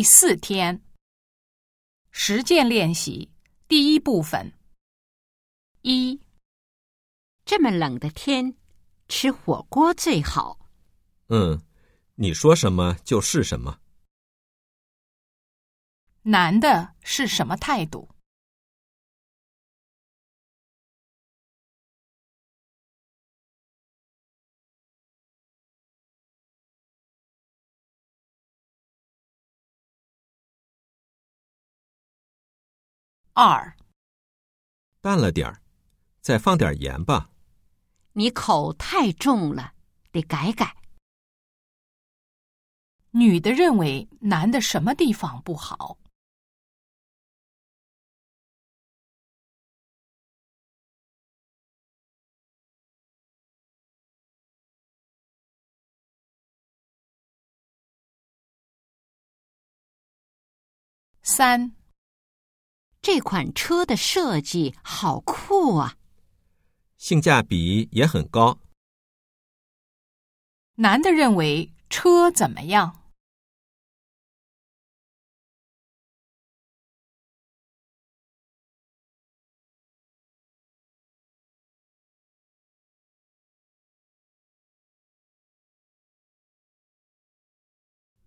第四天，实践练习第一部分。一，这么冷的天，吃火锅最好。嗯，你说什么就是什么。男的是什么态度？二，淡了点儿，再放点盐吧。你口太重了，得改改。女的认为男的什么地方不好？三，这款车的设计好酷啊！性价比也很高。男的认为车怎么样？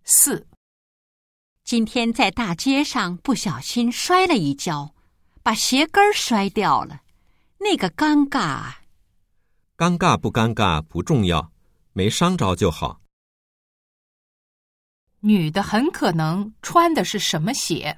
四，今天在大街上不小心摔了一跤，把鞋跟儿摔掉了，那个尴尬啊！尴尬不尴尬不重要，没伤着就好。女的很可能穿的是什么鞋？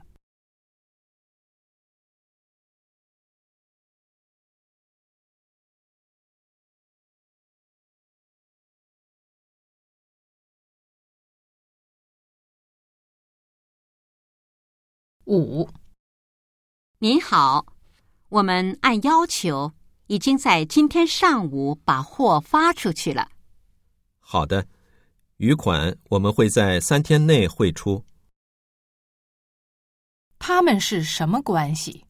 五，您好，我们按要求已经在今天上午把货发出去了。好的，余款我们会在三天内汇出。他们是什么关系？